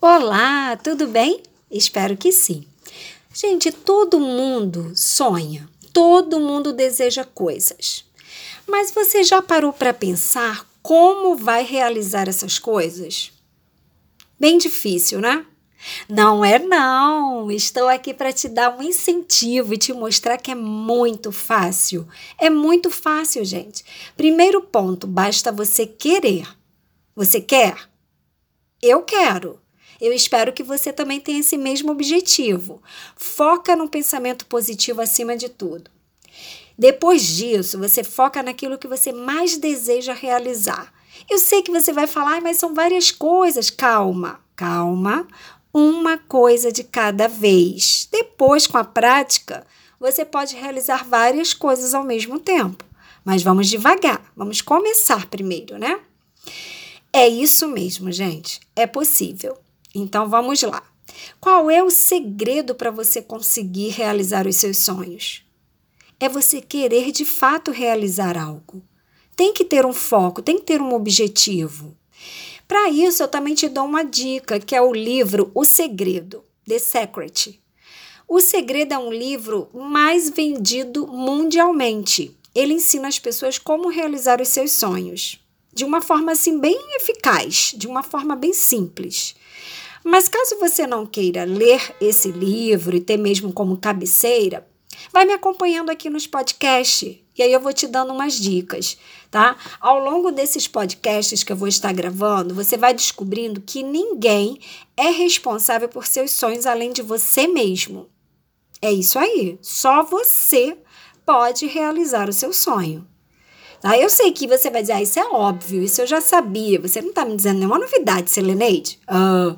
Olá, tudo bem? Espero que sim. Gente, todo mundo sonha, todo mundo deseja coisas. Mas você já parou para pensar como vai realizar essas coisas? Bem difícil, né? Não é não. Estou aqui para te dar um incentivo e te mostrar que é muito fácil. É muito fácil, gente. Primeiro ponto, basta você querer. Você quer? Eu quero. Eu espero que você também tenha esse mesmo objetivo. Foca no pensamento positivo acima de tudo. Depois disso, você foca naquilo que você mais deseja realizar. Eu sei que você vai falar, mas são várias coisas. Calma, calma. Uma coisa de cada vez. Depois, com a prática, você pode realizar várias coisas ao mesmo tempo. Mas vamos devagar, vamos começar primeiro, né? É isso mesmo, gente. É possível. Então vamos lá. Qual é o segredo para você conseguir realizar os seus sonhos? É você querer de fato realizar algo. Tem que ter um foco, tem que ter um objetivo. Para isso, eu também te dou uma dica, que é o livro O Segredo, The Secret. O Segredo é um livro mais vendido mundialmente. Ele ensina as pessoas como realizar os seus sonhos, de uma forma assim bem eficaz, de uma forma bem simples. Mas caso você não queira ler esse livro e ter mesmo como cabeceira, vai me acompanhando aqui nos podcasts e aí eu vou te dando umas dicas, tá? Ao longo desses podcasts que eu vou estar gravando, você vai descobrindo que ninguém é responsável por seus sonhos além de você mesmo. É isso aí, só você pode realizar o seu sonho. Tá? Eu sei que você vai dizer, ah, isso é óbvio, isso eu já sabia, você não está me dizendo nenhuma novidade, Seleneide. Ah,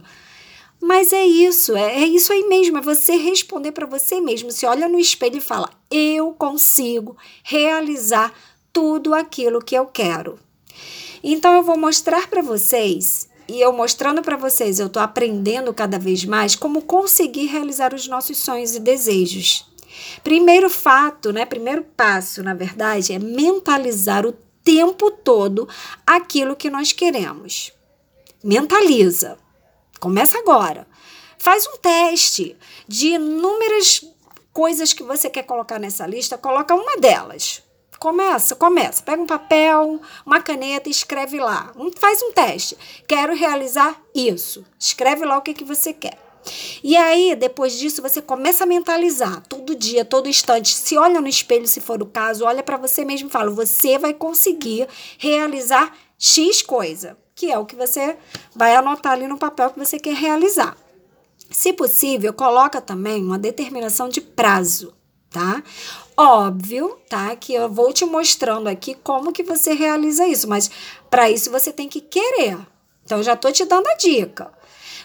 mas é isso, é, é isso aí mesmo, é você responder para você mesmo. Se olha no espelho e fala: eu consigo realizar tudo aquilo que eu quero. Então eu vou mostrar para vocês e eu mostrando para vocês, eu estou aprendendo cada vez mais como conseguir realizar os nossos sonhos e desejos. Primeiro fato, né? Primeiro passo, na verdade, é mentalizar o tempo todo aquilo que nós queremos. Mentaliza. Começa agora. Faz um teste de inúmeras coisas que você quer colocar nessa lista, coloca uma delas. Começa, começa. Pega um papel, uma caneta e escreve lá. faz um teste. Quero realizar isso. Escreve lá o que, que você quer. E aí, depois disso, você começa a mentalizar todo dia, todo instante. Se olha no espelho, se for o caso, olha para você mesmo e fala: você vai conseguir realizar X coisa que é o que você vai anotar ali no papel que você quer realizar. Se possível, coloca também uma determinação de prazo, tá? Óbvio, tá? Que eu vou te mostrando aqui como que você realiza isso, mas para isso você tem que querer. Então, já tô te dando a dica.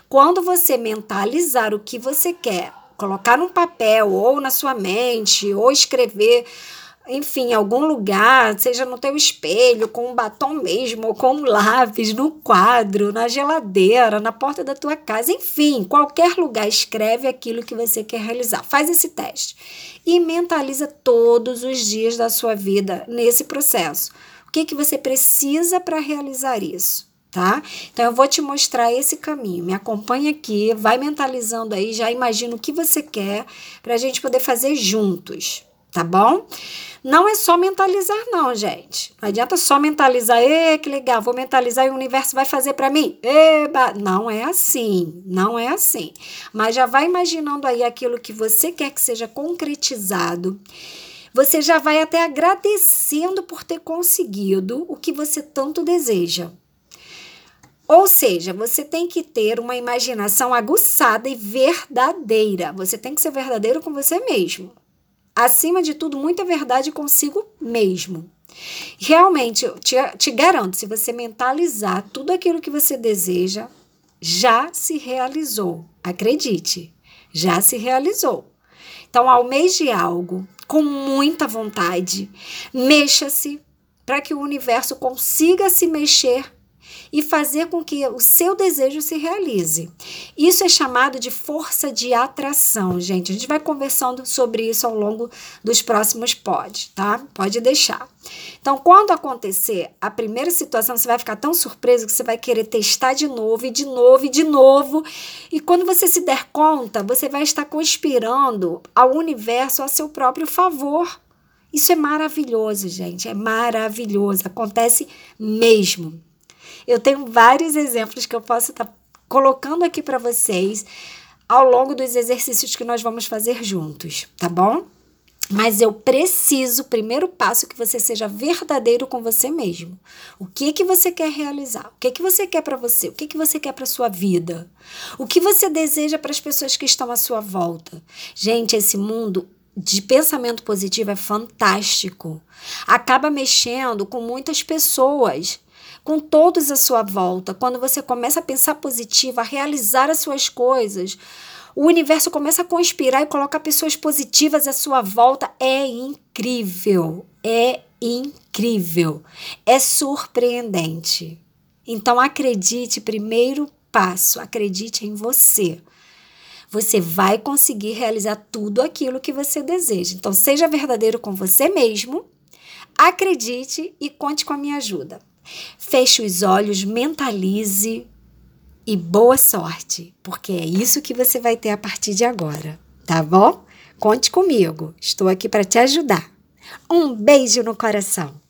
Quando você mentalizar o que você quer, colocar num papel ou na sua mente, ou escrever enfim, em algum lugar, seja no teu espelho, com um batom mesmo, ou com um lápis, no quadro, na geladeira, na porta da tua casa, enfim, qualquer lugar, escreve aquilo que você quer realizar. Faz esse teste e mentaliza todos os dias da sua vida nesse processo. O que, que você precisa para realizar isso? Tá? Então eu vou te mostrar esse caminho. Me acompanha aqui, vai mentalizando aí, já imagina o que você quer para a gente poder fazer juntos, tá bom? Não é só mentalizar, não, gente. Não adianta só mentalizar, ê, que legal, vou mentalizar e o universo vai fazer para mim. Eba! Não é assim, não é assim. Mas já vai imaginando aí aquilo que você quer que seja concretizado. Você já vai até agradecendo por ter conseguido o que você tanto deseja. Ou seja, você tem que ter uma imaginação aguçada e verdadeira. Você tem que ser verdadeiro com você mesmo acima de tudo, muita verdade consigo mesmo. Realmente, te, te garanto, se você mentalizar tudo aquilo que você deseja, já se realizou. Acredite, já se realizou. Então, almeje algo com muita vontade, mexa-se para que o universo consiga se mexer e fazer com que o seu desejo se realize. Isso é chamado de força de atração, gente. A gente vai conversando sobre isso ao longo dos próximos pods, tá? Pode deixar. Então, quando acontecer a primeira situação, você vai ficar tão surpreso que você vai querer testar de novo e de novo e de novo. E quando você se der conta, você vai estar conspirando ao universo a seu próprio favor. Isso é maravilhoso, gente. É maravilhoso. Acontece mesmo. Eu tenho vários exemplos que eu posso estar tá colocando aqui para vocês ao longo dos exercícios que nós vamos fazer juntos, tá bom? Mas eu preciso, primeiro passo, que você seja verdadeiro com você mesmo. O que que você quer realizar? O que que você quer para você? O que que você quer para sua vida? O que você deseja para as pessoas que estão à sua volta? Gente, esse mundo de pensamento positivo é fantástico. Acaba mexendo com muitas pessoas com todos à sua volta, quando você começa a pensar positivo, a realizar as suas coisas, o universo começa a conspirar e colocar pessoas positivas à sua volta. É incrível, é incrível, é surpreendente. Então acredite, primeiro passo, acredite em você. Você vai conseguir realizar tudo aquilo que você deseja. Então seja verdadeiro com você mesmo. Acredite e conte com a minha ajuda. Feche os olhos, mentalize e boa sorte, porque é isso que você vai ter a partir de agora, tá bom? Conte comigo, estou aqui para te ajudar. Um beijo no coração.